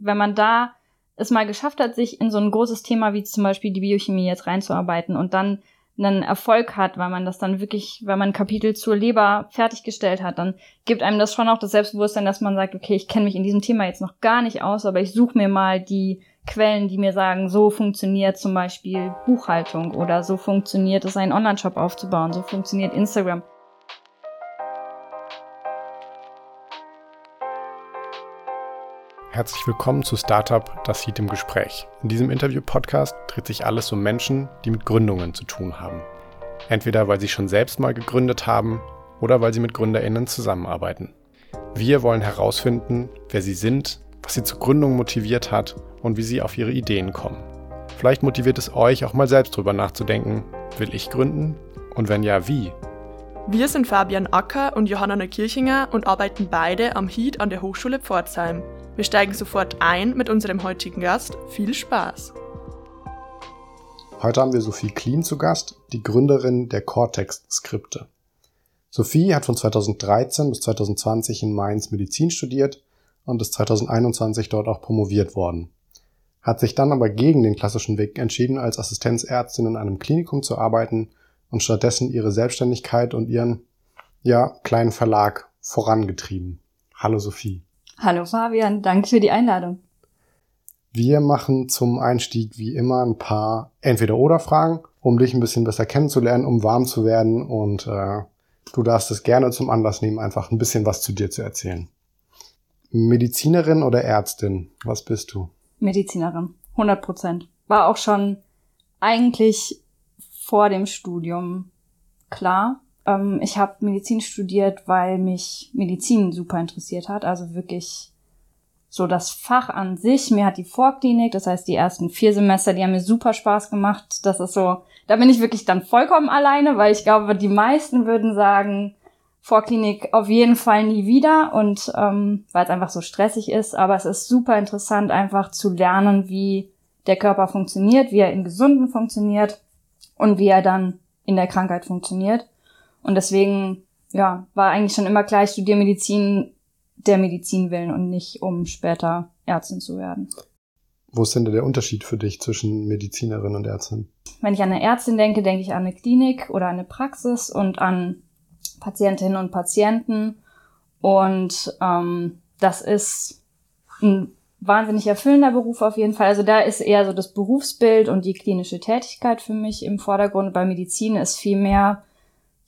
wenn man da es mal geschafft hat, sich in so ein großes Thema wie zum Beispiel die Biochemie jetzt reinzuarbeiten und dann einen Erfolg hat, weil man das dann wirklich, wenn man ein Kapitel zur Leber fertiggestellt hat, dann gibt einem das schon auch das Selbstbewusstsein, dass man sagt, okay, ich kenne mich in diesem Thema jetzt noch gar nicht aus, aber ich suche mir mal die Quellen, die mir sagen, so funktioniert zum Beispiel Buchhaltung oder so funktioniert es, einen Online-Shop aufzubauen, so funktioniert Instagram. Herzlich willkommen zu Startup Das Heat im Gespräch. In diesem Interview-Podcast dreht sich alles um Menschen, die mit Gründungen zu tun haben. Entweder weil sie schon selbst mal gegründet haben oder weil sie mit GründerInnen zusammenarbeiten. Wir wollen herausfinden, wer sie sind, was sie zur Gründung motiviert hat und wie sie auf ihre Ideen kommen. Vielleicht motiviert es euch auch mal selbst drüber nachzudenken, will ich gründen? Und wenn ja, wie? Wir sind Fabian Acker und Johanna Neukirchinger und arbeiten beide am HEAT an der Hochschule Pforzheim. Wir steigen sofort ein mit unserem heutigen Gast. Viel Spaß! Heute haben wir Sophie Kleen zu Gast, die Gründerin der Cortex-Skripte. Sophie hat von 2013 bis 2020 in Mainz Medizin studiert und ist 2021 dort auch promoviert worden. Hat sich dann aber gegen den klassischen Weg entschieden, als Assistenzärztin in einem Klinikum zu arbeiten und stattdessen ihre Selbstständigkeit und ihren, ja, kleinen Verlag vorangetrieben. Hallo Sophie. Hallo Fabian, danke für die Einladung. Wir machen zum Einstieg wie immer ein paar Entweder-Oder-Fragen, um dich ein bisschen besser kennenzulernen, um warm zu werden und äh, du darfst es gerne zum Anlass nehmen, einfach ein bisschen was zu dir zu erzählen. Medizinerin oder Ärztin? Was bist du? Medizinerin, 100 Prozent. War auch schon eigentlich vor dem Studium klar. Ähm, ich habe Medizin studiert, weil mich Medizin super interessiert hat. Also wirklich so das Fach an sich. Mir hat die Vorklinik, das heißt die ersten vier Semester, die haben mir super Spaß gemacht. Das ist so, da bin ich wirklich dann vollkommen alleine, weil ich glaube, die meisten würden sagen, Vorklinik auf jeden Fall nie wieder und ähm, weil es einfach so stressig ist. Aber es ist super interessant, einfach zu lernen, wie der Körper funktioniert, wie er in Gesunden funktioniert und wie er dann in der Krankheit funktioniert. Und deswegen, ja, war eigentlich schon immer klar, ich studiere Medizin der Medizin willen und nicht, um später Ärztin zu werden. Wo ist denn der Unterschied für dich zwischen Medizinerin und Ärztin? Wenn ich an eine Ärztin denke, denke ich an eine Klinik oder eine Praxis und an Patientinnen und Patienten. Und ähm, das ist ein wahnsinnig erfüllender Beruf auf jeden Fall. Also da ist eher so das Berufsbild und die klinische Tätigkeit für mich im Vordergrund. Bei Medizin ist viel mehr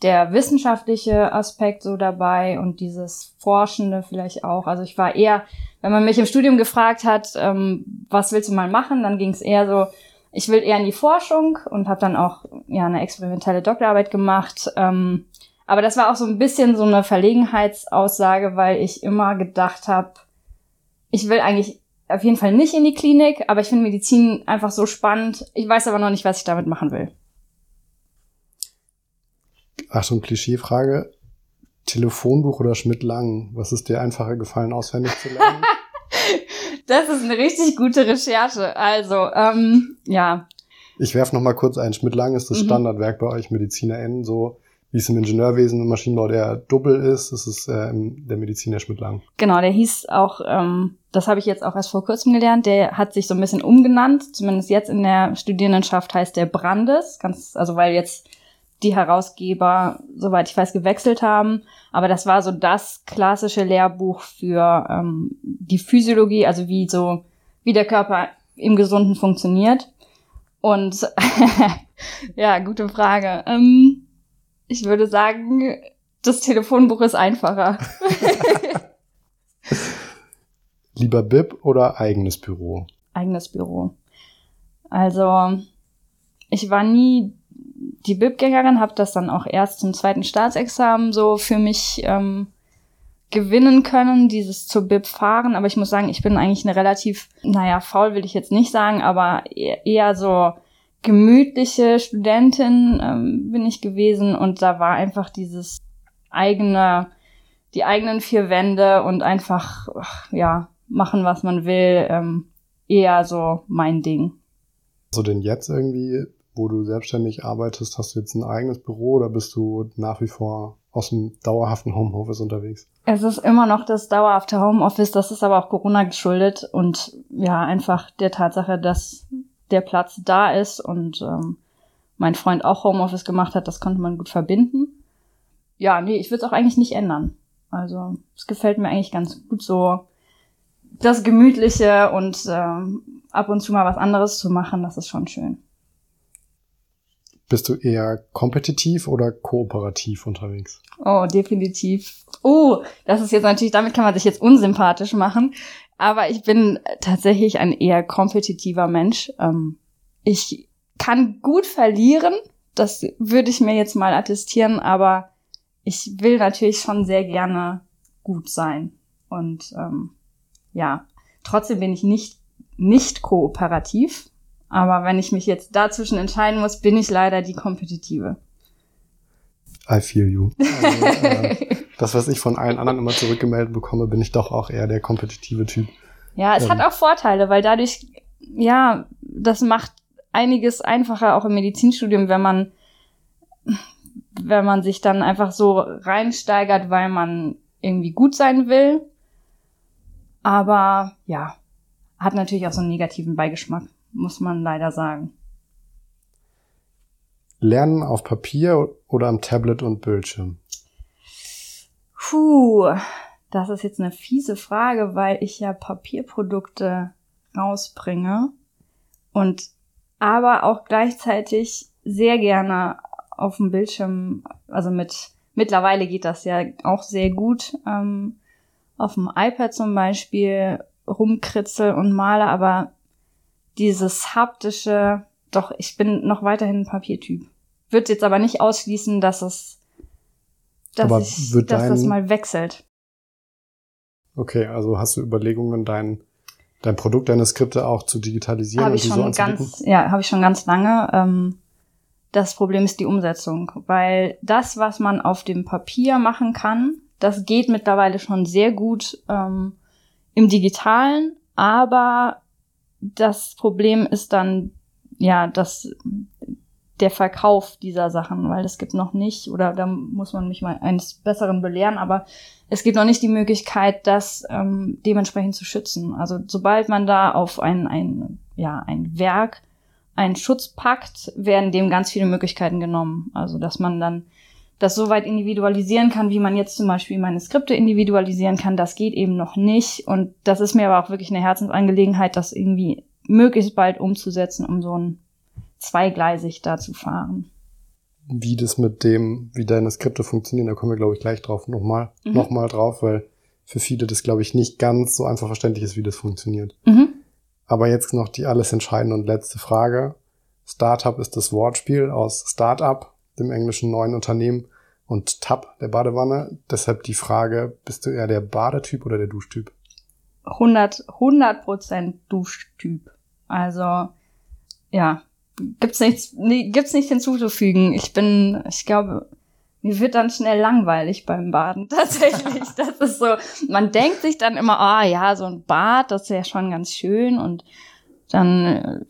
der wissenschaftliche Aspekt so dabei und dieses Forschende vielleicht auch. Also ich war eher, wenn man mich im Studium gefragt hat, ähm, was willst du mal machen, dann ging es eher so, ich will eher in die Forschung und habe dann auch ja eine experimentelle Doktorarbeit gemacht. Ähm, aber das war auch so ein bisschen so eine Verlegenheitsaussage, weil ich immer gedacht habe, ich will eigentlich auf jeden Fall nicht in die Klinik, aber ich finde Medizin einfach so spannend. Ich weiß aber noch nicht, was ich damit machen will. Achtung, Klischeefrage. Telefonbuch oder Schmidt-Lang? Was ist dir einfacher gefallen, auswendig zu lernen? das ist eine richtig gute Recherche. Also, ähm, ja. Ich werf noch mal kurz ein. Schmidt-Lang ist das mhm. Standardwerk bei euch MedizinerInnen, so wie es im Ingenieurwesen und Maschinenbau der Doppel ist, das ist äh, der Mediziner Schmidt-Lang. Genau, der hieß auch, ähm, das habe ich jetzt auch erst vor kurzem gelernt, der hat sich so ein bisschen umgenannt, zumindest jetzt in der Studierendenschaft heißt der Brandes, ganz, also weil jetzt die Herausgeber, soweit ich weiß, gewechselt haben. Aber das war so das klassische Lehrbuch für ähm, die Physiologie, also wie so, wie der Körper im Gesunden funktioniert. Und ja, gute Frage. Ähm, ich würde sagen, das Telefonbuch ist einfacher. Lieber BIP oder eigenes Büro? Eigenes Büro. Also, ich war nie die BIP-Gängerin, habe das dann auch erst zum zweiten Staatsexamen so für mich ähm, gewinnen können, dieses zur BIP fahren. Aber ich muss sagen, ich bin eigentlich eine relativ, naja, faul will ich jetzt nicht sagen, aber eher so gemütliche Studentin ähm, bin ich gewesen und da war einfach dieses eigene, die eigenen vier Wände und einfach, ja, machen, was man will, ähm, eher so mein Ding. Hast du denn jetzt irgendwie wo du selbstständig arbeitest, hast du jetzt ein eigenes Büro oder bist du nach wie vor aus dem dauerhaften Homeoffice unterwegs? Es ist immer noch das dauerhafte Homeoffice, das ist aber auch Corona geschuldet und ja, einfach der Tatsache, dass der Platz da ist und ähm, mein Freund auch Homeoffice gemacht hat, das konnte man gut verbinden. Ja, nee, ich würde es auch eigentlich nicht ändern. Also es gefällt mir eigentlich ganz gut so das Gemütliche und ähm, ab und zu mal was anderes zu machen, das ist schon schön. Bist du eher kompetitiv oder kooperativ unterwegs? Oh, definitiv. Oh, das ist jetzt natürlich, damit kann man sich jetzt unsympathisch machen. Aber ich bin tatsächlich ein eher kompetitiver Mensch. Ähm, ich kann gut verlieren. Das würde ich mir jetzt mal attestieren, aber ich will natürlich schon sehr gerne gut sein. Und ähm, ja, trotzdem bin ich nicht, nicht kooperativ. Aber wenn ich mich jetzt dazwischen entscheiden muss, bin ich leider die Kompetitive. I feel you. Also, äh, das, was ich von allen anderen immer zurückgemeldet bekomme, bin ich doch auch eher der kompetitive Typ. Ja, es ähm. hat auch Vorteile, weil dadurch, ja, das macht einiges einfacher auch im Medizinstudium, wenn man, wenn man sich dann einfach so reinsteigert, weil man irgendwie gut sein will aber ja, hat natürlich auch so einen negativen Beigeschmack, muss man leider sagen. Lernen auf Papier oder am Tablet und Bildschirm? Puh, das ist jetzt eine fiese Frage, weil ich ja Papierprodukte rausbringe und aber auch gleichzeitig sehr gerne auf dem Bildschirm, also mit mittlerweile geht das ja auch sehr gut, ähm, auf dem iPad zum Beispiel rumkritzel und male, aber dieses haptische, doch, ich bin noch weiterhin ein Papiertyp. Wird jetzt aber nicht ausschließen, dass es, dass, aber ich, dass dein... das mal wechselt. Okay, also hast du Überlegungen, dein, dein Produkt, deine Skripte auch zu digitalisieren? Habe ich schon so ganz, ja, habe ich schon ganz lange. Ähm, das Problem ist die Umsetzung, weil das, was man auf dem Papier machen kann, das geht mittlerweile schon sehr gut ähm, im digitalen, aber das Problem ist dann ja, dass der Verkauf dieser Sachen, weil es gibt noch nicht, oder da muss man mich mal eines Besseren belehren, aber es gibt noch nicht die Möglichkeit, das ähm, dementsprechend zu schützen. Also sobald man da auf ein, ein, ja, ein Werk einen Schutz packt, werden dem ganz viele Möglichkeiten genommen. Also dass man dann das so weit individualisieren kann, wie man jetzt zum Beispiel meine Skripte individualisieren kann, das geht eben noch nicht. Und das ist mir aber auch wirklich eine Herzensangelegenheit, das irgendwie möglichst bald umzusetzen, um so ein zweigleisig da zu fahren. Wie das mit dem, wie deine Skripte funktionieren, da kommen wir, glaube ich, gleich drauf nochmal, mhm. nochmal drauf, weil für viele das, glaube ich, nicht ganz so einfach verständlich ist, wie das funktioniert. Mhm. Aber jetzt noch die alles entscheidende und letzte Frage. Startup ist das Wortspiel aus Startup, dem englischen neuen Unternehmen, und Tab, der Badewanne. Deshalb die Frage, bist du eher der Badetyp oder der Duschtyp? 100, 100 Prozent Duschtyp. Also, ja, gibt's nichts, nee, gibt's nichts hinzuzufügen. Ich bin, ich glaube, mir wird dann schnell langweilig beim Baden. Tatsächlich. Das ist so, man denkt sich dann immer, ah oh, ja, so ein Bad, das ist ja schon ganz schön und dann äh,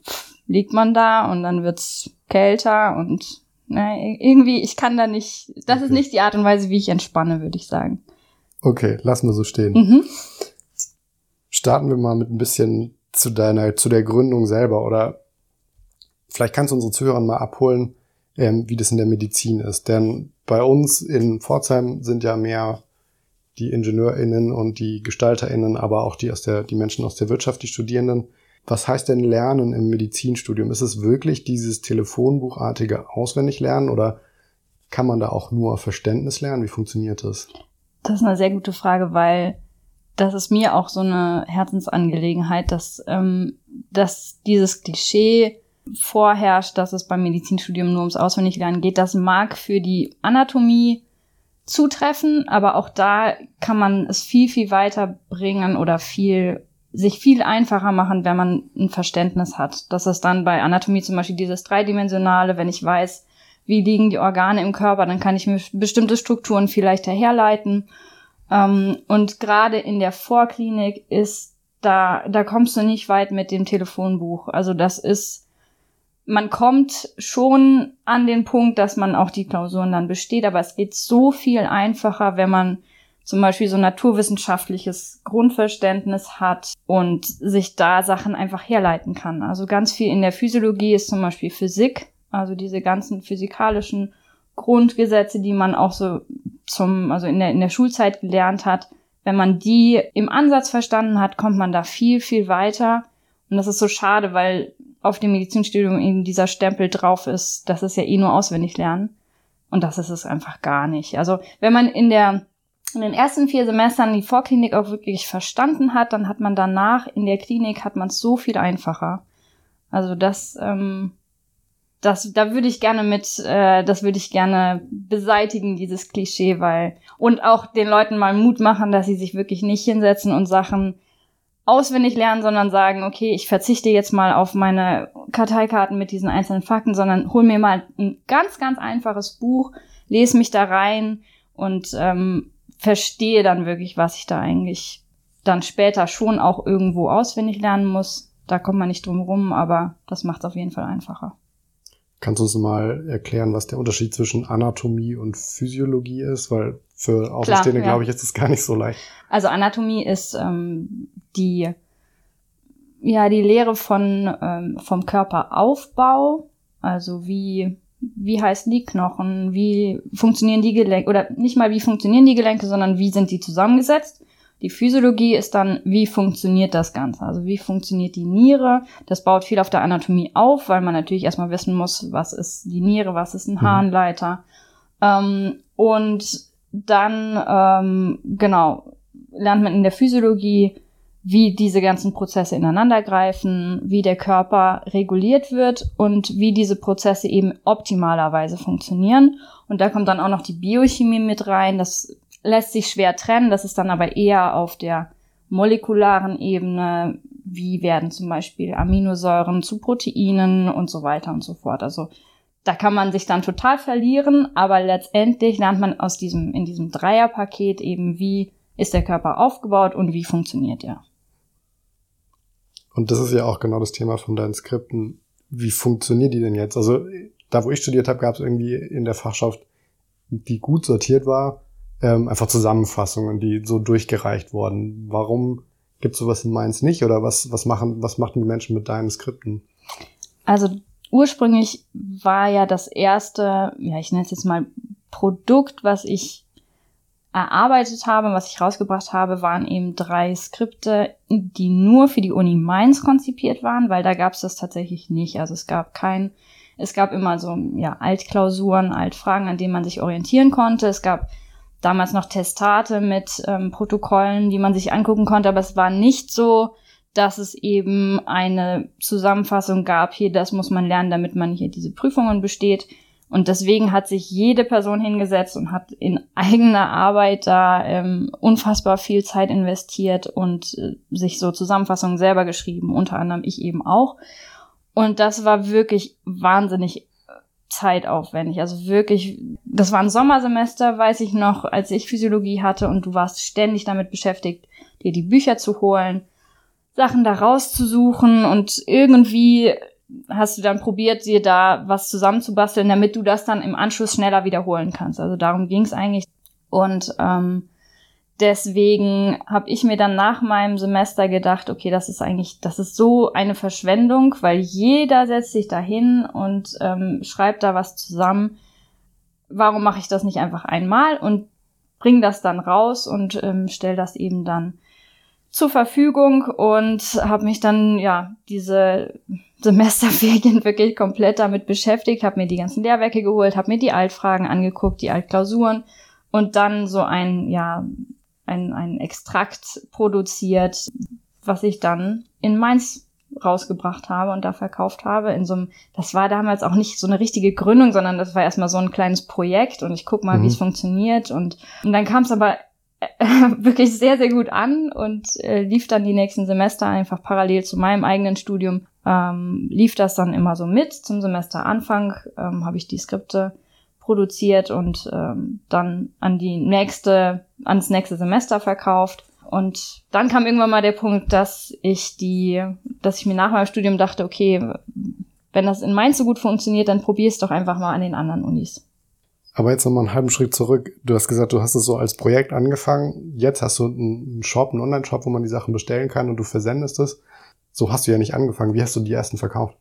liegt man da und dann wird's kälter und Nein, irgendwie, ich kann da nicht, das okay. ist nicht die Art und Weise, wie ich entspanne, würde ich sagen. Okay, lassen wir so stehen. Mhm. Starten wir mal mit ein bisschen zu deiner, zu der Gründung selber oder vielleicht kannst du unsere Zuhörer mal abholen, ähm, wie das in der Medizin ist. Denn bei uns in Pforzheim sind ja mehr die IngenieurInnen und die GestalterInnen, aber auch die aus der, die Menschen aus der Wirtschaft, die Studierenden. Was heißt denn Lernen im Medizinstudium? Ist es wirklich dieses telefonbuchartige Auswendiglernen oder kann man da auch nur Verständnis lernen? Wie funktioniert das? Das ist eine sehr gute Frage, weil das ist mir auch so eine Herzensangelegenheit, dass, ähm, dass dieses Klischee vorherrscht, dass es beim Medizinstudium nur ums Auswendiglernen geht. Das mag für die Anatomie zutreffen, aber auch da kann man es viel, viel weiter bringen oder viel sich viel einfacher machen, wenn man ein Verständnis hat. Das ist dann bei Anatomie zum Beispiel dieses dreidimensionale, wenn ich weiß, wie liegen die Organe im Körper, dann kann ich mir bestimmte Strukturen vielleicht herleiten. Ähm, und gerade in der Vorklinik ist da, da kommst du nicht weit mit dem Telefonbuch. Also das ist man kommt schon an den Punkt, dass man auch die Klausuren dann besteht, aber es geht so viel einfacher, wenn man zum Beispiel so naturwissenschaftliches Grundverständnis hat und sich da Sachen einfach herleiten kann. Also ganz viel in der Physiologie ist zum Beispiel Physik, also diese ganzen physikalischen Grundgesetze, die man auch so zum, also in der, in der Schulzeit gelernt hat. Wenn man die im Ansatz verstanden hat, kommt man da viel, viel weiter. Und das ist so schade, weil auf dem Medizinstudium eben dieser Stempel drauf ist, das ist ja eh nur auswendig lernen. Und das ist es einfach gar nicht. Also wenn man in der in den ersten vier Semestern die Vorklinik auch wirklich verstanden hat, dann hat man danach in der Klinik hat man es so viel einfacher. Also das, ähm, das, da würde ich gerne mit, äh, das würde ich gerne beseitigen, dieses Klischee, weil und auch den Leuten mal Mut machen, dass sie sich wirklich nicht hinsetzen und Sachen auswendig lernen, sondern sagen, okay, ich verzichte jetzt mal auf meine Karteikarten mit diesen einzelnen Fakten, sondern hol mir mal ein ganz, ganz einfaches Buch, lese mich da rein und ähm, verstehe dann wirklich, was ich da eigentlich dann später schon auch irgendwo auswendig lernen muss. Da kommt man nicht drum rum, aber das macht es auf jeden Fall einfacher. Kannst du uns mal erklären, was der Unterschied zwischen Anatomie und Physiologie ist? Weil für Außenstehende, ja. glaube ich, ist es gar nicht so leicht. Also Anatomie ist ähm, die, ja, die Lehre von, ähm, vom Körperaufbau. Also wie wie heißen die Knochen, wie funktionieren die Gelenke, oder nicht mal wie funktionieren die Gelenke, sondern wie sind die zusammengesetzt. Die Physiologie ist dann, wie funktioniert das Ganze? Also wie funktioniert die Niere? Das baut viel auf der Anatomie auf, weil man natürlich erstmal wissen muss, was ist die Niere, was ist ein mhm. Harnleiter. Ähm, und dann, ähm, genau, lernt man in der Physiologie, wie diese ganzen Prozesse ineinandergreifen, wie der Körper reguliert wird und wie diese Prozesse eben optimalerweise funktionieren. Und da kommt dann auch noch die Biochemie mit rein. Das lässt sich schwer trennen. Das ist dann aber eher auf der molekularen Ebene. Wie werden zum Beispiel Aminosäuren zu Proteinen und so weiter und so fort. Also da kann man sich dann total verlieren, aber letztendlich lernt man aus diesem, in diesem Dreierpaket eben, wie ist der Körper aufgebaut und wie funktioniert er. Und das ist ja auch genau das Thema von deinen Skripten. Wie funktionieren die denn jetzt? Also da, wo ich studiert habe, gab es irgendwie in der Fachschaft, die gut sortiert war, ähm, einfach Zusammenfassungen, die so durchgereicht wurden. Warum gibt es sowas in Mainz nicht? Oder was, was machen, was machten die Menschen mit deinen Skripten? Also ursprünglich war ja das erste, ja, ich nenne es jetzt mal Produkt, was ich erarbeitet habe, was ich rausgebracht habe, waren eben drei Skripte, die nur für die Uni Mainz konzipiert waren, weil da gab es das tatsächlich nicht. Also es gab kein, es gab immer so ja Altklausuren, Altfragen, an denen man sich orientieren konnte. Es gab damals noch Testate mit ähm, Protokollen, die man sich angucken konnte, aber es war nicht so, dass es eben eine Zusammenfassung gab, hier, das muss man lernen, damit man hier diese Prüfungen besteht, und deswegen hat sich jede Person hingesetzt und hat in eigener Arbeit da ähm, unfassbar viel Zeit investiert und äh, sich so Zusammenfassungen selber geschrieben, unter anderem ich eben auch. Und das war wirklich wahnsinnig äh, zeitaufwendig. Also wirklich, das war ein Sommersemester, weiß ich noch, als ich Physiologie hatte und du warst ständig damit beschäftigt, dir die Bücher zu holen, Sachen da rauszusuchen und irgendwie hast du dann probiert, dir da was zusammenzubasteln, damit du das dann im Anschluss schneller wiederholen kannst. Also darum ging es eigentlich. Und ähm, deswegen habe ich mir dann nach meinem Semester gedacht, okay, das ist eigentlich, das ist so eine Verschwendung, weil jeder setzt sich da hin und ähm, schreibt da was zusammen. Warum mache ich das nicht einfach einmal und bring das dann raus und ähm, stell das eben dann zur Verfügung und habe mich dann ja diese Semesterferien wirklich komplett damit beschäftigt, habe mir die ganzen Lehrwerke geholt, habe mir die Altfragen angeguckt, die Altklausuren und dann so ein ja ein, ein Extrakt produziert, was ich dann in Mainz rausgebracht habe und da verkauft habe in so einem, das war damals auch nicht so eine richtige Gründung, sondern das war erstmal so ein kleines Projekt und ich guck mal, mhm. wie es funktioniert und, und dann kam es aber wirklich sehr, sehr gut an und äh, lief dann die nächsten Semester einfach parallel zu meinem eigenen Studium. Ähm, lief das dann immer so mit. Zum Semesteranfang ähm, habe ich die Skripte produziert und ähm, dann an die nächste, ans nächste Semester verkauft. Und dann kam irgendwann mal der Punkt, dass ich die, dass ich mir nach meinem Studium dachte, okay, wenn das in Mainz so gut funktioniert, dann probier es doch einfach mal an den anderen Unis. Aber jetzt nochmal einen halben Schritt zurück. Du hast gesagt, du hast es so als Projekt angefangen. Jetzt hast du einen Shop, einen Online-Shop, wo man die Sachen bestellen kann und du versendest es. So hast du ja nicht angefangen. Wie hast du die ersten verkauft?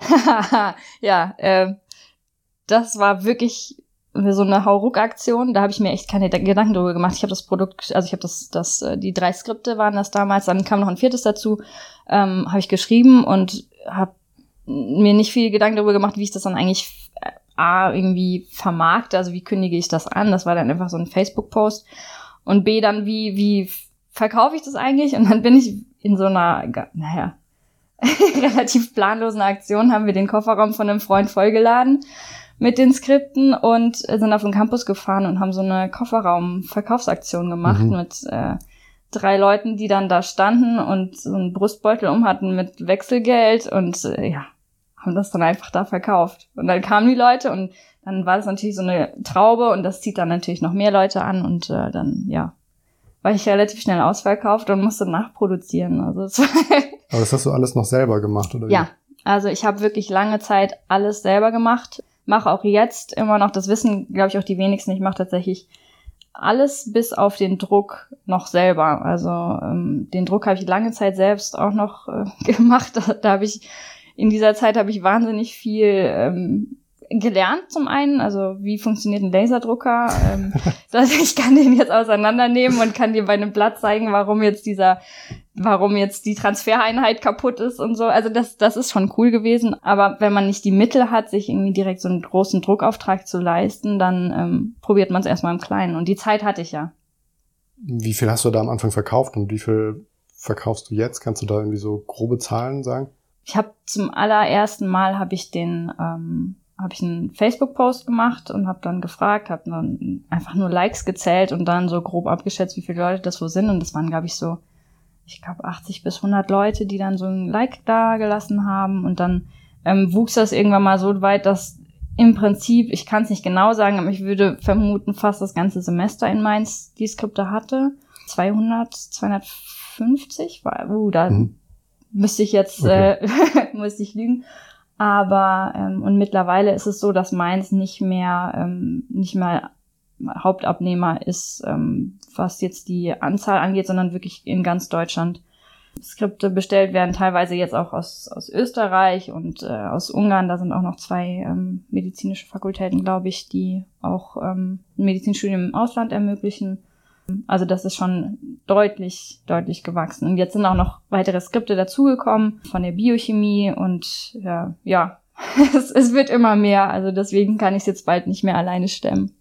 ja, äh, das war wirklich so eine Hauruck-Aktion. Da habe ich mir echt keine Gedanken drüber gemacht. Ich habe das Produkt, also ich habe das, das, äh, die drei Skripte waren das damals. Dann kam noch ein viertes dazu. Ähm, habe ich geschrieben und habe mir nicht viel Gedanken darüber gemacht, wie ich das dann eigentlich äh, A, irgendwie vermarkte, also wie kündige ich das an? Das war dann einfach so ein Facebook-Post. Und B, dann wie, wie verkaufe ich das eigentlich? Und dann bin ich in so einer, naja, relativ planlosen Aktion, haben wir den Kofferraum von einem Freund vollgeladen mit den Skripten und sind auf den Campus gefahren und haben so eine Kofferraum-Verkaufsaktion gemacht mhm. mit äh, drei Leuten, die dann da standen und so einen Brustbeutel um hatten mit Wechselgeld und äh, ja, haben das dann einfach da verkauft. Und dann kamen die Leute und dann war das natürlich so eine Traube und das zieht dann natürlich noch mehr Leute an und äh, dann, ja, war ich relativ schnell ausverkauft und musste nachproduzieren. Also das Aber das hast du alles noch selber gemacht, oder wie? Ja, also ich habe wirklich lange Zeit alles selber gemacht. Mache auch jetzt immer noch, das wissen, glaube ich, auch die wenigsten, ich mache tatsächlich alles bis auf den Druck noch selber. Also ähm, den Druck habe ich lange Zeit selbst auch noch äh, gemacht. Da, da habe ich in dieser Zeit habe ich wahnsinnig viel ähm, gelernt zum einen, also wie funktioniert ein Laserdrucker. Ähm, also ich kann den jetzt auseinandernehmen und kann dir bei einem Blatt zeigen, warum jetzt dieser, warum jetzt die Transfereinheit kaputt ist und so. Also das, das ist schon cool gewesen. Aber wenn man nicht die Mittel hat, sich irgendwie direkt so einen großen Druckauftrag zu leisten, dann ähm, probiert man es erstmal im Kleinen. Und die Zeit hatte ich ja. Wie viel hast du da am Anfang verkauft und wie viel verkaufst du jetzt? Kannst du da irgendwie so grobe Zahlen sagen? ich habe zum allerersten Mal habe ich den ähm, habe ich einen Facebook-Post gemacht und habe dann gefragt, habe dann einfach nur Likes gezählt und dann so grob abgeschätzt, wie viele Leute das wo sind und das waren glaube ich so ich glaube 80 bis 100 Leute, die dann so ein Like da gelassen haben und dann ähm, wuchs das irgendwann mal so weit, dass im Prinzip, ich kann es nicht genau sagen, aber ich würde vermuten, fast das ganze Semester in Mainz die Skripte hatte. 200, 250 war, uh, da, mhm. Müsste ich jetzt, okay. äh, müsste ich lügen. Aber ähm, und mittlerweile ist es so, dass Mainz nicht mehr ähm, nicht mehr Hauptabnehmer ist, ähm, was jetzt die Anzahl angeht, sondern wirklich in ganz Deutschland Skripte bestellt werden, teilweise jetzt auch aus, aus Österreich und äh, aus Ungarn. Da sind auch noch zwei ähm, medizinische Fakultäten, glaube ich, die auch ähm, ein Medizinstudium im Ausland ermöglichen. Also das ist schon deutlich, deutlich gewachsen. Und jetzt sind auch noch weitere Skripte dazugekommen von der Biochemie und ja, ja es, es wird immer mehr. Also deswegen kann ich es jetzt bald nicht mehr alleine stemmen.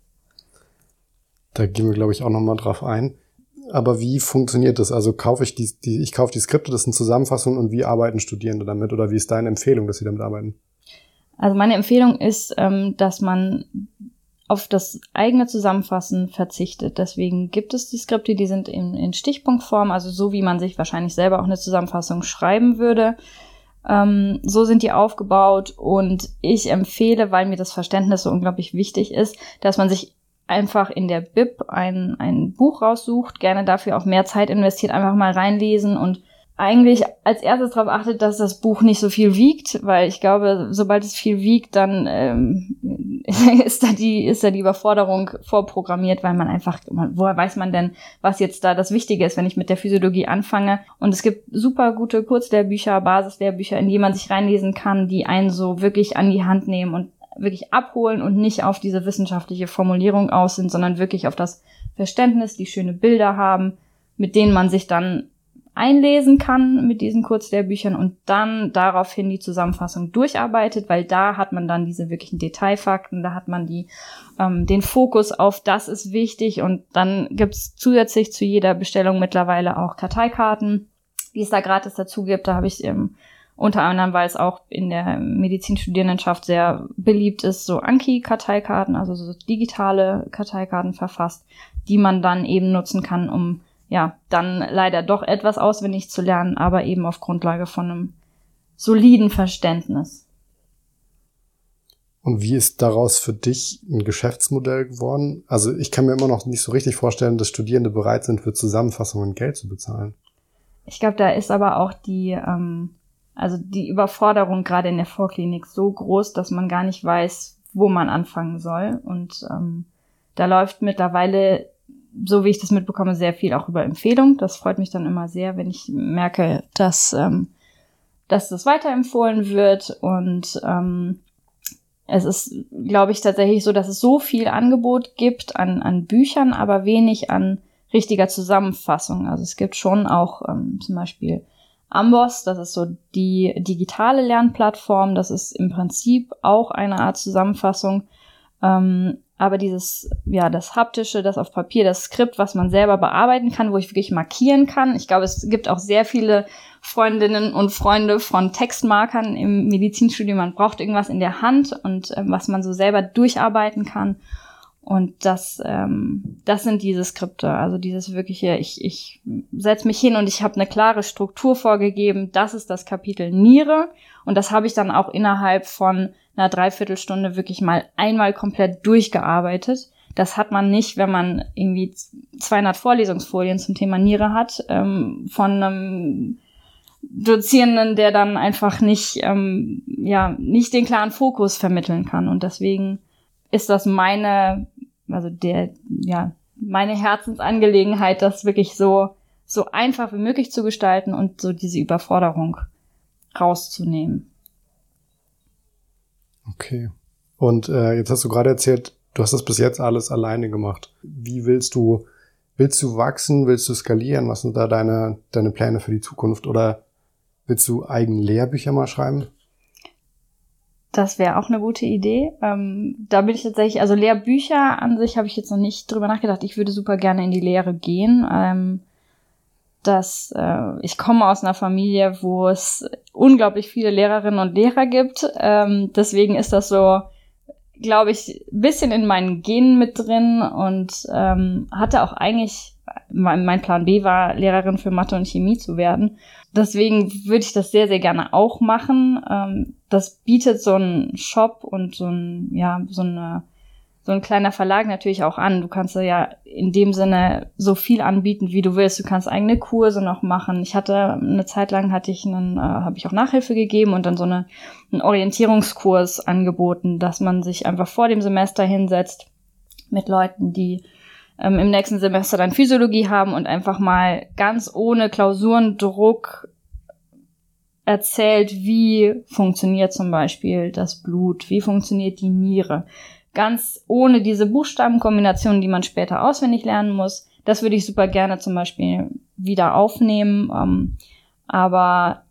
Da gehen wir, glaube ich, auch nochmal drauf ein. Aber wie funktioniert das? Also kaufe ich die, die ich kaufe die Skripte, das sind Zusammenfassungen und wie arbeiten Studierende damit? Oder wie ist deine Empfehlung, dass sie damit arbeiten? Also meine Empfehlung ist, ähm, dass man auf das eigene Zusammenfassen verzichtet. Deswegen gibt es die Skripte, die sind in, in Stichpunktform, also so wie man sich wahrscheinlich selber auch eine Zusammenfassung schreiben würde. Ähm, so sind die aufgebaut und ich empfehle, weil mir das Verständnis so unglaublich wichtig ist, dass man sich einfach in der Bib ein, ein Buch raussucht, gerne dafür auch mehr Zeit investiert, einfach mal reinlesen und eigentlich als erstes darauf achtet, dass das Buch nicht so viel wiegt, weil ich glaube, sobald es viel wiegt, dann ähm, ist da die ist da die Überforderung vorprogrammiert, weil man einfach, woher weiß man denn, was jetzt da das Wichtige ist, wenn ich mit der Physiologie anfange? Und es gibt super gute Kurzlehrbücher, Basislehrbücher, in die man sich reinlesen kann, die einen so wirklich an die Hand nehmen und wirklich abholen und nicht auf diese wissenschaftliche Formulierung aus sind, sondern wirklich auf das Verständnis, die schöne Bilder haben, mit denen man sich dann einlesen kann mit diesen Kurzlehrbüchern und dann daraufhin die Zusammenfassung durcharbeitet, weil da hat man dann diese wirklichen Detailfakten, da hat man die ähm, den Fokus auf das ist wichtig und dann gibt's zusätzlich zu jeder Bestellung mittlerweile auch Karteikarten, die es da gratis dazu gibt. Da habe ich ähm, unter anderem, weil es auch in der Medizinstudierendenschaft sehr beliebt ist, so Anki-Karteikarten, also so digitale Karteikarten verfasst, die man dann eben nutzen kann, um ja, dann leider doch etwas auswendig zu lernen, aber eben auf Grundlage von einem soliden Verständnis. Und wie ist daraus für dich ein Geschäftsmodell geworden? Also ich kann mir immer noch nicht so richtig vorstellen, dass Studierende bereit sind, für Zusammenfassungen Geld zu bezahlen. Ich glaube, da ist aber auch die, ähm, also die Überforderung gerade in der Vorklinik so groß, dass man gar nicht weiß, wo man anfangen soll. Und ähm, da läuft mittlerweile, so wie ich das mitbekomme, sehr viel auch über Empfehlung. Das freut mich dann immer sehr, wenn ich merke, dass, ähm, dass das weiterempfohlen wird. Und ähm, es ist, glaube ich, tatsächlich so, dass es so viel Angebot gibt an, an Büchern, aber wenig an richtiger Zusammenfassung. Also es gibt schon auch ähm, zum Beispiel Amboss, das ist so die digitale Lernplattform, das ist im Prinzip auch eine Art Zusammenfassung. Ähm, aber dieses, ja, das haptische, das auf Papier, das Skript, was man selber bearbeiten kann, wo ich wirklich markieren kann. Ich glaube, es gibt auch sehr viele Freundinnen und Freunde von Textmarkern im Medizinstudium. Man braucht irgendwas in der Hand und äh, was man so selber durcharbeiten kann. Und das, ähm, das sind diese Skripte, also dieses wirkliche, ich, ich setze mich hin und ich habe eine klare Struktur vorgegeben, das ist das Kapitel Niere. Und das habe ich dann auch innerhalb von einer Dreiviertelstunde wirklich mal einmal komplett durchgearbeitet. Das hat man nicht, wenn man irgendwie 200 Vorlesungsfolien zum Thema Niere hat, ähm, von einem Dozierenden, der dann einfach nicht, ähm, ja, nicht den klaren Fokus vermitteln kann. Und deswegen ist das meine, also der, ja, meine Herzensangelegenheit, das wirklich so, so einfach wie möglich zu gestalten und so diese Überforderung rauszunehmen. Okay. Und äh, jetzt hast du gerade erzählt, du hast das bis jetzt alles alleine gemacht. Wie willst du, willst du wachsen, willst du skalieren? Was sind da deine, deine Pläne für die Zukunft? Oder willst du eigene Lehrbücher mal schreiben? Das wäre auch eine gute Idee. Ähm, da bin ich tatsächlich, also Lehrbücher an sich habe ich jetzt noch nicht drüber nachgedacht. Ich würde super gerne in die Lehre gehen. Ähm, dass äh, ich komme aus einer Familie, wo es unglaublich viele Lehrerinnen und Lehrer gibt. Ähm, deswegen ist das so, glaube ich, bisschen in meinen Genen mit drin und ähm, hatte auch eigentlich, mein, mein Plan B war, Lehrerin für Mathe und Chemie zu werden. Deswegen würde ich das sehr, sehr gerne auch machen. Ähm, das bietet so ein Shop und so ein, ja, so eine so ein kleiner Verlag natürlich auch an. Du kannst ja in dem Sinne so viel anbieten, wie du willst. Du kannst eigene Kurse noch machen. Ich hatte eine Zeit lang hatte ich einen, äh, habe ich auch Nachhilfe gegeben und dann so eine, einen Orientierungskurs angeboten, dass man sich einfach vor dem Semester hinsetzt mit Leuten, die ähm, im nächsten Semester dann Physiologie haben und einfach mal ganz ohne Klausurendruck erzählt, wie funktioniert zum Beispiel das Blut, wie funktioniert die Niere, ganz ohne diese Buchstabenkombinationen, die man später auswendig lernen muss. Das würde ich super gerne zum Beispiel wieder aufnehmen. Ähm, aber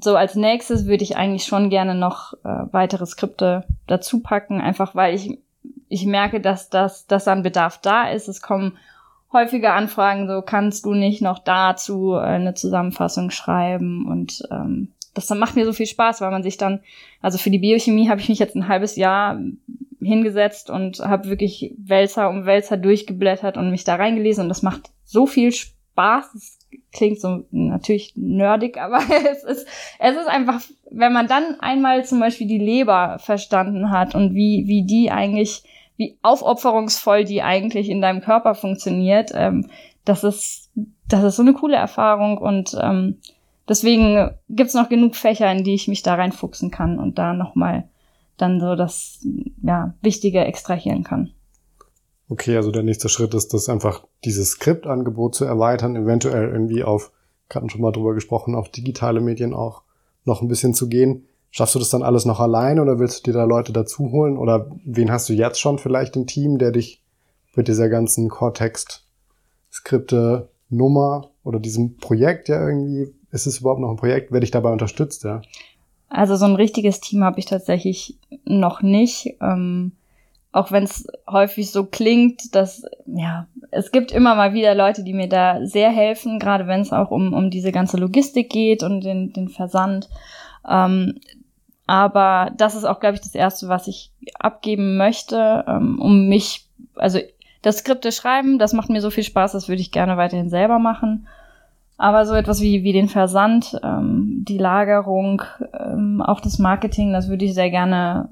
so als nächstes würde ich eigentlich schon gerne noch äh, weitere Skripte dazu packen, einfach weil ich, ich merke, dass das, dass ein Bedarf da ist. Es kommen häufige Anfragen, so kannst du nicht noch dazu äh, eine Zusammenfassung schreiben und ähm, das macht mir so viel Spaß, weil man sich dann, also für die Biochemie habe ich mich jetzt ein halbes Jahr hingesetzt und habe wirklich Wälzer um Wälzer durchgeblättert und mich da reingelesen und das macht so viel Spaß. Das klingt so natürlich nerdig, aber es ist, es ist einfach, wenn man dann einmal zum Beispiel die Leber verstanden hat und wie, wie die eigentlich, wie aufopferungsvoll die eigentlich in deinem Körper funktioniert, ähm, das ist, das ist so eine coole Erfahrung und ähm, deswegen gibt's noch genug Fächer, in die ich mich da reinfuchsen kann und da nochmal dann so das ja, Wichtige extrahieren kann. Okay, also der nächste Schritt ist, das einfach dieses Skriptangebot zu erweitern, eventuell irgendwie auf, hatten schon mal drüber gesprochen, auf digitale Medien auch noch ein bisschen zu gehen. Schaffst du das dann alles noch allein oder willst du dir da Leute dazu holen? Oder wen hast du jetzt schon vielleicht im Team, der dich mit dieser ganzen Cortex-Skripte Nummer oder diesem Projekt ja irgendwie, ist es überhaupt noch ein Projekt, wer dich dabei unterstützt, ja? Also so ein richtiges Team habe ich tatsächlich noch nicht. Ähm, auch wenn es häufig so klingt, dass, ja, es gibt immer mal wieder Leute, die mir da sehr helfen, gerade wenn es auch um, um diese ganze Logistik geht und den, den Versand. Ähm, aber das ist auch, glaube ich, das Erste, was ich abgeben möchte, ähm, um mich, also das Skripte schreiben, das macht mir so viel Spaß, das würde ich gerne weiterhin selber machen. Aber so etwas wie, wie den Versand, ähm, die Lagerung, ähm, auch das Marketing, das würde ich sehr gerne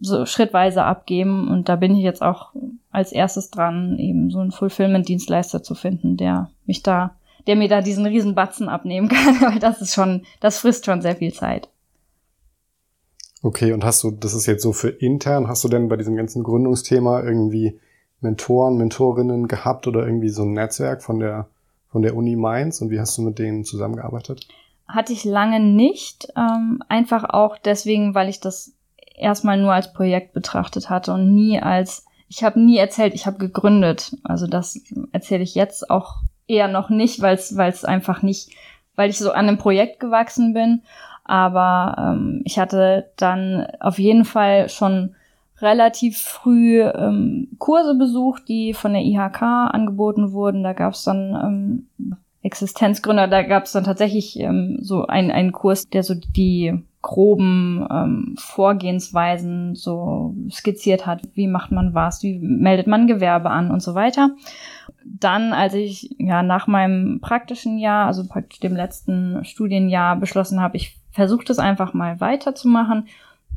so schrittweise abgeben. Und da bin ich jetzt auch als erstes dran, eben so einen Fulfillment-Dienstleister zu finden, der mich da, der mir da diesen riesen Batzen abnehmen kann, weil das ist schon, das frisst schon sehr viel Zeit. Okay, und hast du, das ist jetzt so für intern, hast du denn bei diesem ganzen Gründungsthema irgendwie Mentoren, Mentorinnen gehabt oder irgendwie so ein Netzwerk von der, von der Uni Mainz und wie hast du mit denen zusammengearbeitet? Hatte ich lange nicht, ähm, einfach auch deswegen, weil ich das erstmal nur als Projekt betrachtet hatte und nie als, ich habe nie erzählt, ich habe gegründet. Also das erzähle ich jetzt auch eher noch nicht, weil es einfach nicht, weil ich so an einem Projekt gewachsen bin. Aber ähm, ich hatte dann auf jeden Fall schon relativ früh ähm, Kurse besucht, die von der IHK angeboten wurden. Da gab es dann ähm, Existenzgründer, da gab es dann tatsächlich ähm, so ein, einen Kurs, der so die groben ähm, Vorgehensweisen so skizziert hat. Wie macht man was? Wie meldet man Gewerbe an und so weiter. Dann, als ich ja nach meinem praktischen Jahr, also praktisch dem letzten Studienjahr beschlossen habe, ich versuche das einfach mal weiterzumachen.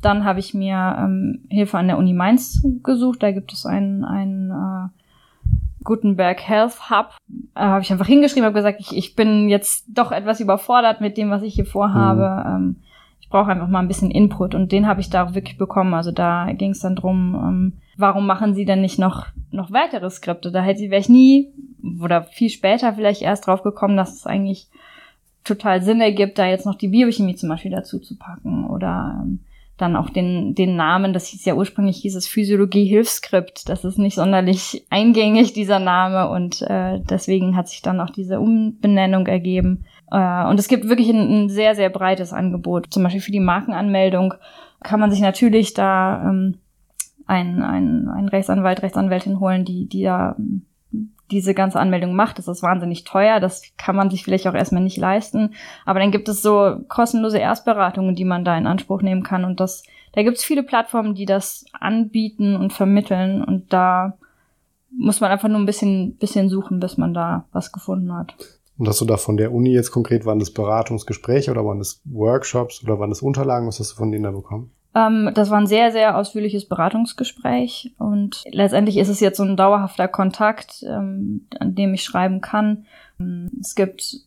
Dann habe ich mir ähm, Hilfe an der Uni Mainz gesucht. Da gibt es einen, einen äh, Gutenberg Health Hub. Äh, habe ich einfach hingeschrieben, habe gesagt, ich, ich bin jetzt doch etwas überfordert mit dem, was ich hier vorhabe. Mhm. Ähm, ich brauche einfach mal ein bisschen Input und den habe ich da auch wirklich bekommen. Also da ging es dann drum, ähm, warum machen Sie denn nicht noch noch weitere Skripte? Da hätte wäre ich nie oder viel später vielleicht erst drauf gekommen, dass es eigentlich total Sinn ergibt, da jetzt noch die Biochemie zum Beispiel dazu zu packen oder ähm, dann auch den, den Namen, das hieß ja ursprünglich hieß es Physiologie-Hilfskript. Das ist nicht sonderlich eingängig, dieser Name, und äh, deswegen hat sich dann auch diese Umbenennung ergeben. Äh, und es gibt wirklich ein, ein, sehr, sehr breites Angebot. Zum Beispiel für die Markenanmeldung kann man sich natürlich da ähm, einen, einen, einen Rechtsanwalt, Rechtsanwältin holen, die, die da diese ganze Anmeldung macht. Das ist wahnsinnig teuer. Das kann man sich vielleicht auch erstmal nicht leisten. Aber dann gibt es so kostenlose Erstberatungen, die man da in Anspruch nehmen kann. Und das, da gibt es viele Plattformen, die das anbieten und vermitteln. Und da muss man einfach nur ein bisschen, bisschen suchen, bis man da was gefunden hat. Und hast du da von der Uni jetzt konkret, waren das Beratungsgespräche oder waren das Workshops oder waren das Unterlagen? Was hast du von denen da bekommen? Ähm, das war ein sehr, sehr ausführliches Beratungsgespräch und letztendlich ist es jetzt so ein dauerhafter Kontakt, ähm, an dem ich schreiben kann. Ähm, es gibt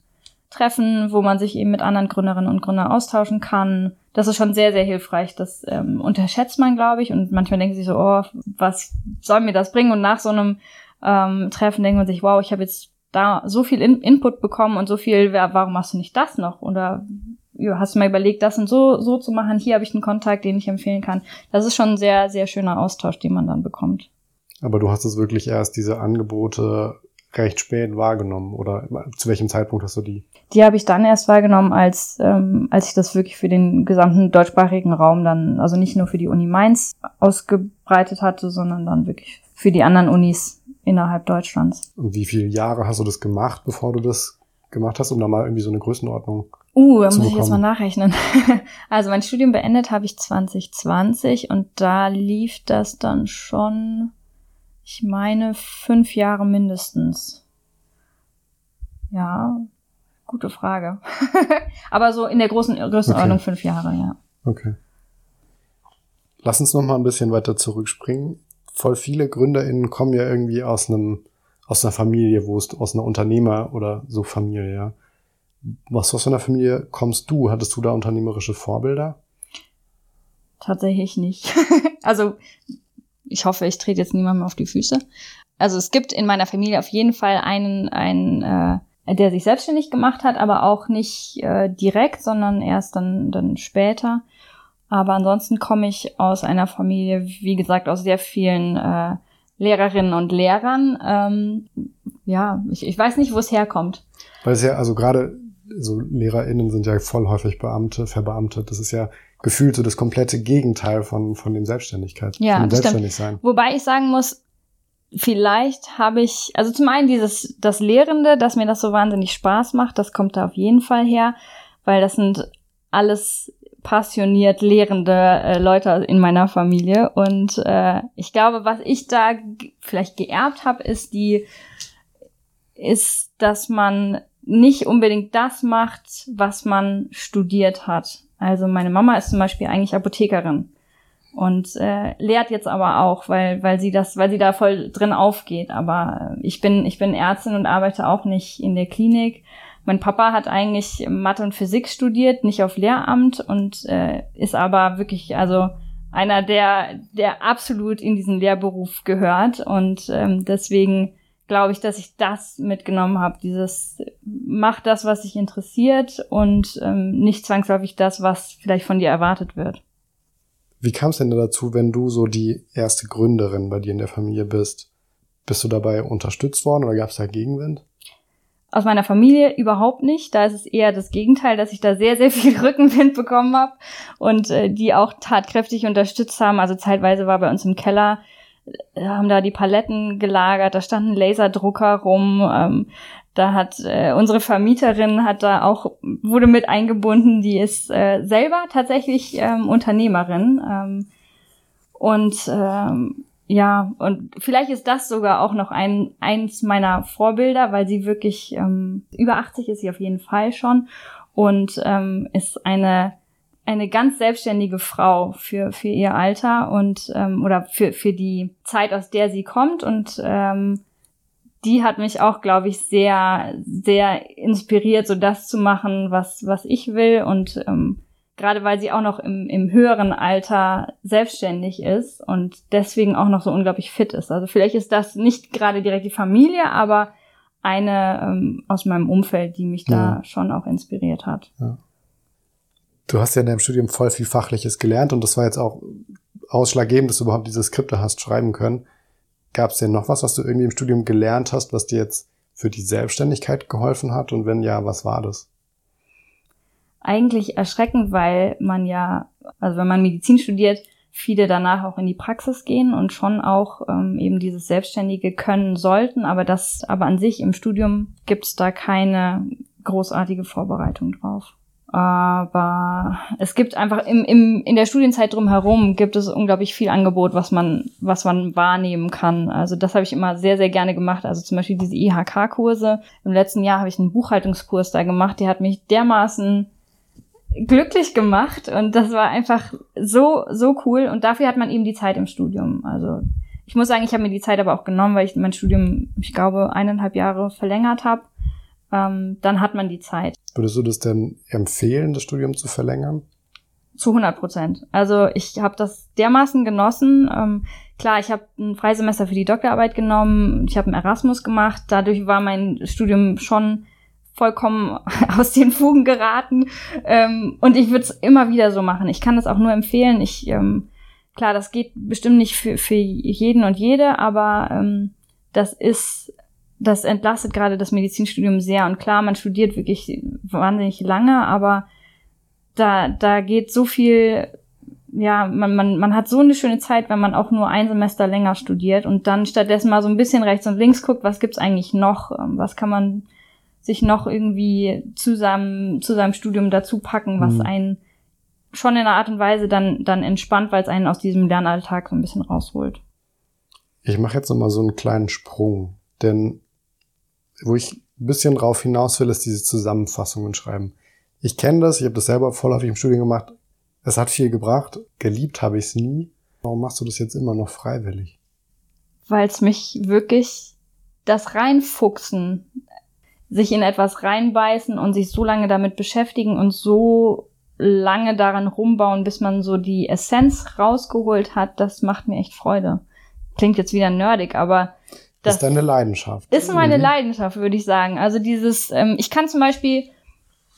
Treffen, wo man sich eben mit anderen Gründerinnen und Gründern austauschen kann. Das ist schon sehr, sehr hilfreich. Das ähm, unterschätzt man, glaube ich. Und manchmal denken sich so, oh, was soll mir das bringen? Und nach so einem ähm, Treffen denkt man sich, wow, ich habe jetzt da so viel In Input bekommen und so viel, warum machst du nicht das noch? Oder ja, hast du mal überlegt, das und so, so zu machen? Hier habe ich einen Kontakt, den ich empfehlen kann. Das ist schon ein sehr, sehr schöner Austausch, den man dann bekommt. Aber du hast es wirklich erst diese Angebote recht spät wahrgenommen oder zu welchem Zeitpunkt hast du die? Die habe ich dann erst wahrgenommen, als, ähm, als ich das wirklich für den gesamten deutschsprachigen Raum dann, also nicht nur für die Uni Mainz ausgebreitet hatte, sondern dann wirklich für die anderen Unis innerhalb Deutschlands. Und wie viele Jahre hast du das gemacht, bevor du das gemacht hast, um da mal irgendwie so eine Größenordnung Uh, da muss ich jetzt mal nachrechnen. also mein Studium beendet habe ich 2020 und da lief das dann schon, ich meine, fünf Jahre mindestens. Ja, gute Frage. Aber so in der großen Größenordnung okay. fünf Jahre, ja. Okay. Lass uns noch mal ein bisschen weiter zurückspringen. Voll viele GründerInnen kommen ja irgendwie aus einem, aus einer Familie, wo es aus einer Unternehmer oder so Familie, ja was aus einer Familie kommst du? Hattest du da unternehmerische Vorbilder? Tatsächlich nicht. also ich hoffe, ich trete jetzt niemandem auf die Füße. Also es gibt in meiner Familie auf jeden Fall einen, einen äh, der sich selbstständig gemacht hat, aber auch nicht äh, direkt, sondern erst dann, dann später. Aber ansonsten komme ich aus einer Familie, wie gesagt, aus sehr vielen äh, Lehrerinnen und Lehrern. Ähm, ja, ich, ich weiß nicht, wo es herkommt. Weil es ja, also gerade so LehrerInnen sind ja voll häufig Beamte, verbeamtet. Das ist ja gefühlt so das komplette Gegenteil von, von dem Selbstständigkeit. Ja, von dem selbstständig sein. Wobei ich sagen muss, vielleicht habe ich, also zum einen dieses, das Lehrende, dass mir das so wahnsinnig Spaß macht, das kommt da auf jeden Fall her, weil das sind alles passioniert lehrende äh, Leute in meiner Familie. Und äh, ich glaube, was ich da vielleicht geerbt habe, ist die, ist, dass man nicht unbedingt das macht, was man studiert hat. Also meine Mama ist zum Beispiel eigentlich Apothekerin. und äh, lehrt jetzt aber auch, weil weil sie das, weil sie da voll drin aufgeht. Aber ich bin ich bin Ärztin und arbeite auch nicht in der Klinik. Mein Papa hat eigentlich Mathe und Physik studiert, nicht auf Lehramt und äh, ist aber wirklich also einer der der absolut in diesen Lehrberuf gehört und ähm, deswegen glaube ich, dass ich das mitgenommen habe. Dieses mach das, was dich interessiert und ähm, nicht zwangsläufig das, was vielleicht von dir erwartet wird. Wie kam es denn dazu, wenn du so die erste Gründerin bei dir in der Familie bist? Bist du dabei unterstützt worden oder gab es da Gegenwind? Aus meiner Familie überhaupt nicht. Da ist es eher das Gegenteil, dass ich da sehr, sehr viel Rückenwind bekommen habe und äh, die auch tatkräftig unterstützt haben. Also zeitweise war bei uns im Keller haben da die Paletten gelagert, da standen Laserdrucker rum, ähm, da hat äh, unsere Vermieterin hat da auch wurde mit eingebunden, die ist äh, selber tatsächlich ähm, Unternehmerin ähm, und ähm, ja und vielleicht ist das sogar auch noch ein eins meiner Vorbilder, weil sie wirklich ähm, über 80 ist sie auf jeden Fall schon und ähm, ist eine eine ganz selbstständige Frau für für ihr Alter und ähm, oder für für die Zeit aus der sie kommt und ähm, die hat mich auch, glaube ich, sehr, sehr inspiriert, so das zu machen, was, was ich will. Und ähm, gerade weil sie auch noch im, im höheren Alter selbstständig ist und deswegen auch noch so unglaublich fit ist. Also vielleicht ist das nicht gerade direkt die Familie, aber eine ähm, aus meinem Umfeld, die mich ja. da schon auch inspiriert hat. Ja. Du hast ja in deinem Studium voll viel Fachliches gelernt und das war jetzt auch ausschlaggebend, dass du überhaupt diese Skripte hast schreiben können. Gab es denn noch was, was du irgendwie im Studium gelernt hast, was dir jetzt für die Selbstständigkeit geholfen hat? Und wenn ja, was war das? Eigentlich erschreckend, weil man ja, also wenn man Medizin studiert, viele danach auch in die Praxis gehen und schon auch ähm, eben dieses Selbstständige können sollten, aber das, aber an sich im Studium gibt es da keine großartige Vorbereitung drauf. Aber es gibt einfach im, im, in der Studienzeit drumherum gibt es unglaublich viel Angebot, was man, was man wahrnehmen kann. Also das habe ich immer sehr, sehr gerne gemacht. Also zum Beispiel diese IHK-Kurse. Im letzten Jahr habe ich einen Buchhaltungskurs da gemacht. Der hat mich dermaßen glücklich gemacht und das war einfach so, so cool. Und dafür hat man eben die Zeit im Studium. Also ich muss sagen, ich habe mir die Zeit aber auch genommen, weil ich mein Studium, ich glaube, eineinhalb Jahre verlängert habe ähm, dann hat man die Zeit. Würdest du das denn empfehlen, das Studium zu verlängern? Zu 100 Prozent. Also ich habe das dermaßen genossen. Ähm, klar, ich habe ein Freisemester für die Doktorarbeit genommen. Ich habe einen Erasmus gemacht. Dadurch war mein Studium schon vollkommen aus den Fugen geraten. Ähm, und ich würde es immer wieder so machen. Ich kann das auch nur empfehlen. Ich ähm, klar, das geht bestimmt nicht für, für jeden und jede, aber ähm, das ist das entlastet gerade das Medizinstudium sehr. Und klar, man studiert wirklich wahnsinnig lange, aber da, da geht so viel, ja, man, man, man hat so eine schöne Zeit, wenn man auch nur ein Semester länger studiert und dann stattdessen mal so ein bisschen rechts und links guckt, was gibt's eigentlich noch, ähm, was kann man sich noch irgendwie zusammen, zu seinem Studium dazu packen, was mhm. einen schon in einer Art und Weise dann, dann entspannt, weil es einen aus diesem Lernalltag so ein bisschen rausholt. Ich mache jetzt nochmal so einen kleinen Sprung, denn wo ich ein bisschen drauf hinaus will, ist diese Zusammenfassungen schreiben. Ich kenne das, ich habe das selber vorläufig im Studium gemacht. Es hat viel gebracht, geliebt habe ich es nie. Warum machst du das jetzt immer noch freiwillig? Weil es mich wirklich das reinfuchsen, sich in etwas reinbeißen und sich so lange damit beschäftigen und so lange daran rumbauen, bis man so die Essenz rausgeholt hat, das macht mir echt Freude. Klingt jetzt wieder nerdig, aber das ist deine Leidenschaft. Ist meine mhm. Leidenschaft, würde ich sagen. Also dieses, ähm, ich kann zum Beispiel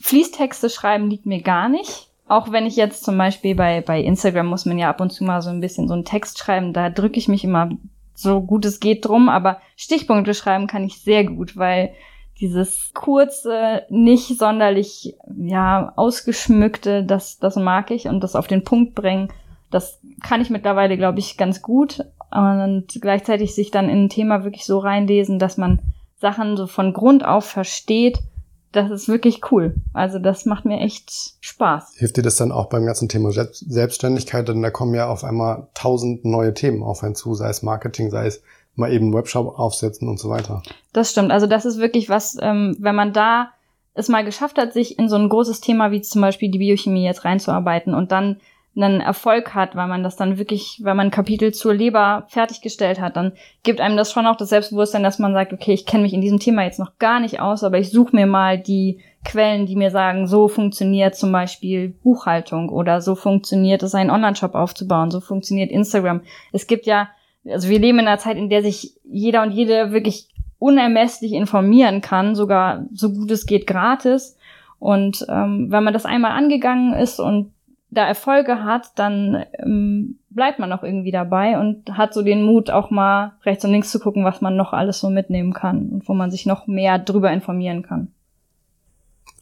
Fließtexte schreiben, liegt mir gar nicht. Auch wenn ich jetzt zum Beispiel bei, bei Instagram muss man ja ab und zu mal so ein bisschen so einen Text schreiben, da drücke ich mich immer so gut es geht drum, aber Stichpunkte schreiben kann ich sehr gut, weil dieses kurze, nicht sonderlich, ja, ausgeschmückte, das, das mag ich und das auf den Punkt bringen, das kann ich mittlerweile, glaube ich, ganz gut und gleichzeitig sich dann in ein Thema wirklich so reinlesen, dass man Sachen so von Grund auf versteht. Das ist wirklich cool. Also das macht mir echt Spaß. Hilft dir das dann auch beim ganzen Thema Selbstständigkeit? Denn da kommen ja auf einmal tausend neue Themen auf einen zu, sei es Marketing, sei es mal eben Webshop aufsetzen und so weiter. Das stimmt. Also das ist wirklich was, ähm, wenn man da es mal geschafft hat, sich in so ein großes Thema wie zum Beispiel die Biochemie jetzt reinzuarbeiten und dann einen Erfolg hat, weil man das dann wirklich, weil man Kapitel zur Leber fertiggestellt hat, dann gibt einem das schon auch das Selbstbewusstsein, dass man sagt, okay, ich kenne mich in diesem Thema jetzt noch gar nicht aus, aber ich suche mir mal die Quellen, die mir sagen, so funktioniert zum Beispiel Buchhaltung oder so funktioniert es, einen Online-Shop aufzubauen, so funktioniert Instagram. Es gibt ja, also wir leben in einer Zeit, in der sich jeder und jede wirklich unermesslich informieren kann, sogar so gut es geht gratis. Und ähm, wenn man das einmal angegangen ist und da Erfolge hat, dann ähm, bleibt man auch irgendwie dabei und hat so den Mut, auch mal rechts und links zu gucken, was man noch alles so mitnehmen kann und wo man sich noch mehr drüber informieren kann.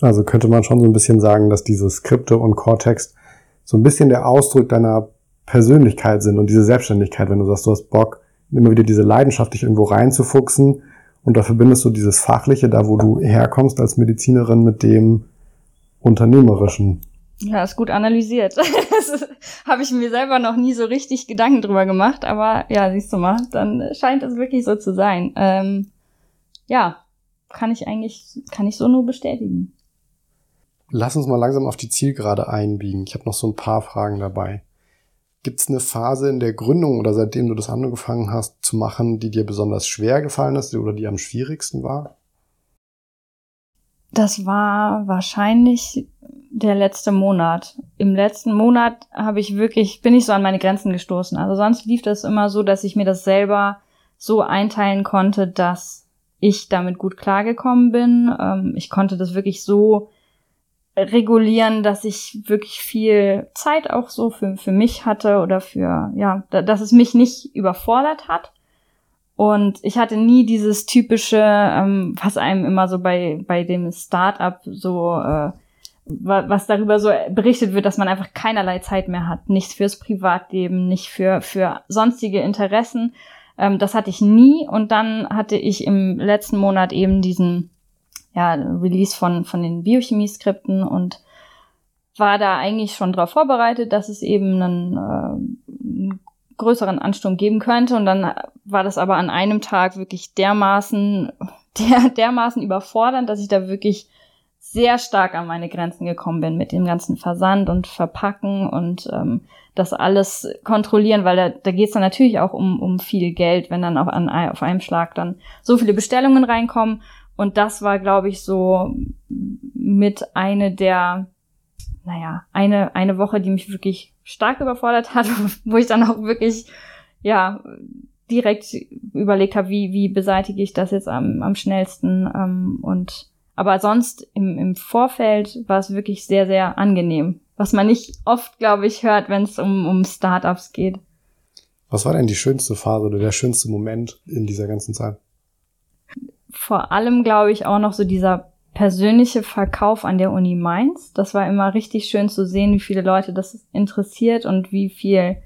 Also könnte man schon so ein bisschen sagen, dass diese Skripte und Cortex so ein bisschen der Ausdruck deiner Persönlichkeit sind und diese Selbstständigkeit, wenn du sagst, du hast Bock, immer wieder diese Leidenschaft, dich irgendwo reinzufuchsen und da verbindest du dieses Fachliche, da wo du herkommst als Medizinerin mit dem Unternehmerischen. Ja, ist gut analysiert. habe ich mir selber noch nie so richtig Gedanken drüber gemacht, aber ja, siehst du mal, dann scheint es wirklich so zu sein. Ähm, ja, kann ich eigentlich, kann ich so nur bestätigen. Lass uns mal langsam auf die Zielgerade einbiegen. Ich habe noch so ein paar Fragen dabei. Gibt es eine Phase in der Gründung oder seitdem du das angefangen hast zu machen, die dir besonders schwer gefallen ist oder die am schwierigsten war? Das war wahrscheinlich der letzte Monat. Im letzten Monat habe ich wirklich, bin ich so an meine Grenzen gestoßen. Also sonst lief das immer so, dass ich mir das selber so einteilen konnte, dass ich damit gut klargekommen bin. Ähm, ich konnte das wirklich so regulieren, dass ich wirklich viel Zeit auch so für, für mich hatte oder für, ja, dass es mich nicht überfordert hat. Und ich hatte nie dieses typische, ähm, was einem immer so bei, bei dem Start-up so, äh, was darüber so berichtet wird, dass man einfach keinerlei Zeit mehr hat. Nichts fürs Privatleben, nicht für, für sonstige Interessen. Ähm, das hatte ich nie. Und dann hatte ich im letzten Monat eben diesen ja, Release von, von den Biochemie-Skripten und war da eigentlich schon darauf vorbereitet, dass es eben einen, äh, größeren Ansturm geben könnte. Und dann war das aber an einem Tag wirklich dermaßen, der, dermaßen überfordernd, dass ich da wirklich sehr stark an meine Grenzen gekommen bin mit dem ganzen Versand und Verpacken und ähm, das alles kontrollieren, weil da, da geht es dann natürlich auch um, um viel Geld, wenn dann auch an, auf einem Schlag dann so viele Bestellungen reinkommen. Und das war, glaube ich, so mit eine der, naja, eine, eine Woche, die mich wirklich stark überfordert hat, wo ich dann auch wirklich, ja, direkt überlegt habe, wie, wie beseitige ich das jetzt am, am schnellsten. Ähm, und aber sonst im, im Vorfeld war es wirklich sehr, sehr angenehm. Was man nicht oft, glaube ich, hört, wenn es um, um Startups geht. Was war denn die schönste Phase oder der schönste Moment in dieser ganzen Zeit? vor allem, glaube ich, auch noch so dieser persönliche Verkauf an der Uni Mainz. Das war immer richtig schön zu sehen, wie viele Leute das interessiert und wie viel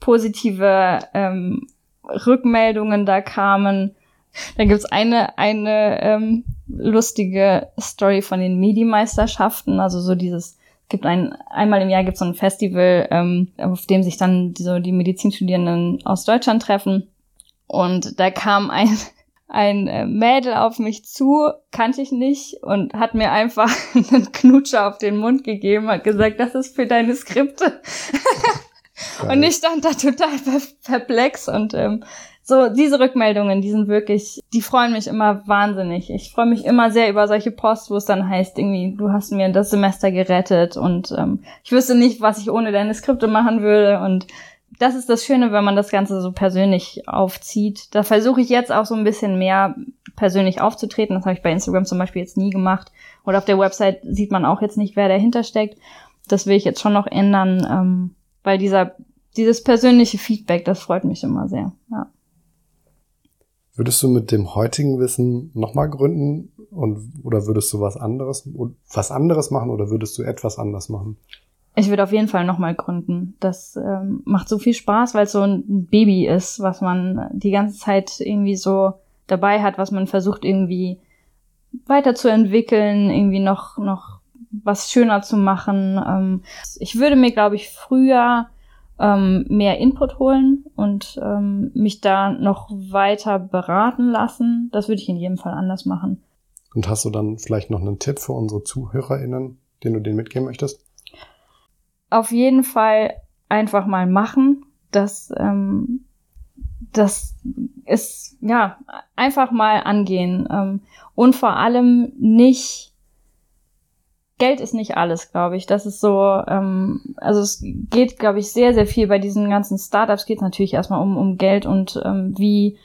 positive ähm, Rückmeldungen da kamen. Da gibt's eine, eine ähm, lustige Story von den Medi-Meisterschaften, also so dieses gibt ein, einmal im Jahr gibt es so ein Festival, ähm, auf dem sich dann so die Medizinstudierenden aus Deutschland treffen. Und da kam ein, ein äh, Mädel auf mich zu, kannte ich nicht und hat mir einfach einen Knutscher auf den Mund gegeben, hat gesagt, das ist für deine Skripte. und ich stand da total perplex und ähm, so diese Rückmeldungen, die sind wirklich, die freuen mich immer wahnsinnig. Ich freue mich immer sehr über solche Posts, wo es dann heißt, irgendwie, du hast mir das Semester gerettet und ähm, ich wüsste nicht, was ich ohne deine Skripte machen würde und das ist das Schöne, wenn man das Ganze so persönlich aufzieht. Da versuche ich jetzt auch so ein bisschen mehr persönlich aufzutreten. Das habe ich bei Instagram zum Beispiel jetzt nie gemacht. Oder auf der Website sieht man auch jetzt nicht, wer dahinter steckt. Das will ich jetzt schon noch ändern, ähm, weil dieser, dieses persönliche Feedback, das freut mich immer sehr. Ja. Würdest du mit dem heutigen Wissen nochmal gründen und oder würdest du was anderes was anderes machen oder würdest du etwas anders machen? Ich würde auf jeden Fall nochmal gründen. Das ähm, macht so viel Spaß, weil es so ein Baby ist, was man die ganze Zeit irgendwie so dabei hat, was man versucht irgendwie weiterzuentwickeln, irgendwie noch, noch was schöner zu machen. Ähm, ich würde mir, glaube ich, früher ähm, mehr Input holen und ähm, mich da noch weiter beraten lassen. Das würde ich in jedem Fall anders machen. Und hast du dann vielleicht noch einen Tipp für unsere ZuhörerInnen, den du denen mitgeben möchtest? Auf jeden Fall einfach mal machen. Das, ähm, das ist, ja, einfach mal angehen. Ähm, und vor allem nicht Geld ist nicht alles, glaube ich. Das ist so, ähm, also es geht, glaube ich, sehr, sehr viel bei diesen ganzen Startups geht es natürlich erstmal um, um Geld und ähm, wie,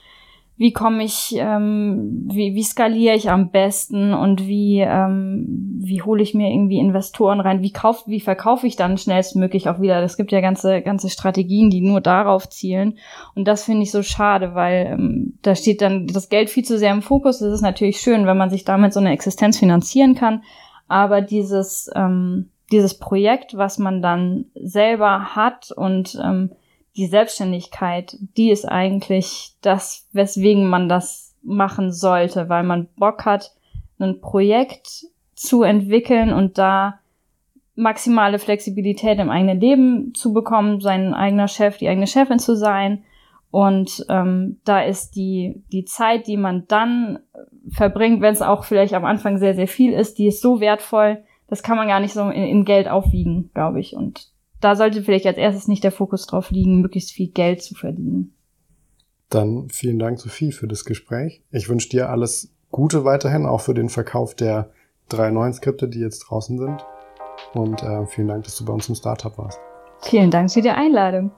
wie komme ich, ähm, wie, wie skaliere ich am besten und wie, ähm, wie hole ich mir irgendwie Investoren rein, wie kauf, wie verkaufe ich dann schnellstmöglich auch wieder. Es gibt ja ganze, ganze Strategien, die nur darauf zielen. Und das finde ich so schade, weil ähm, da steht dann das Geld viel zu sehr im Fokus. Das ist natürlich schön, wenn man sich damit so eine Existenz finanzieren kann aber dieses, ähm, dieses Projekt, was man dann selber hat und ähm, die Selbstständigkeit, die ist eigentlich das, weswegen man das machen sollte, weil man Bock hat, ein Projekt zu entwickeln und da maximale Flexibilität im eigenen Leben zu bekommen, sein eigener Chef, die eigene Chefin zu sein. Und ähm, da ist die, die Zeit, die man dann verbringt, wenn es auch vielleicht am Anfang sehr, sehr viel ist, die ist so wertvoll, das kann man gar nicht so in, in Geld aufwiegen, glaube ich. Und da sollte vielleicht als erstes nicht der Fokus drauf liegen, möglichst viel Geld zu verdienen. Dann vielen Dank, Sophie, für das Gespräch. Ich wünsche dir alles Gute weiterhin, auch für den Verkauf der drei neuen Skripte, die jetzt draußen sind. Und äh, vielen Dank, dass du bei uns im Startup warst. Vielen Dank für die Einladung.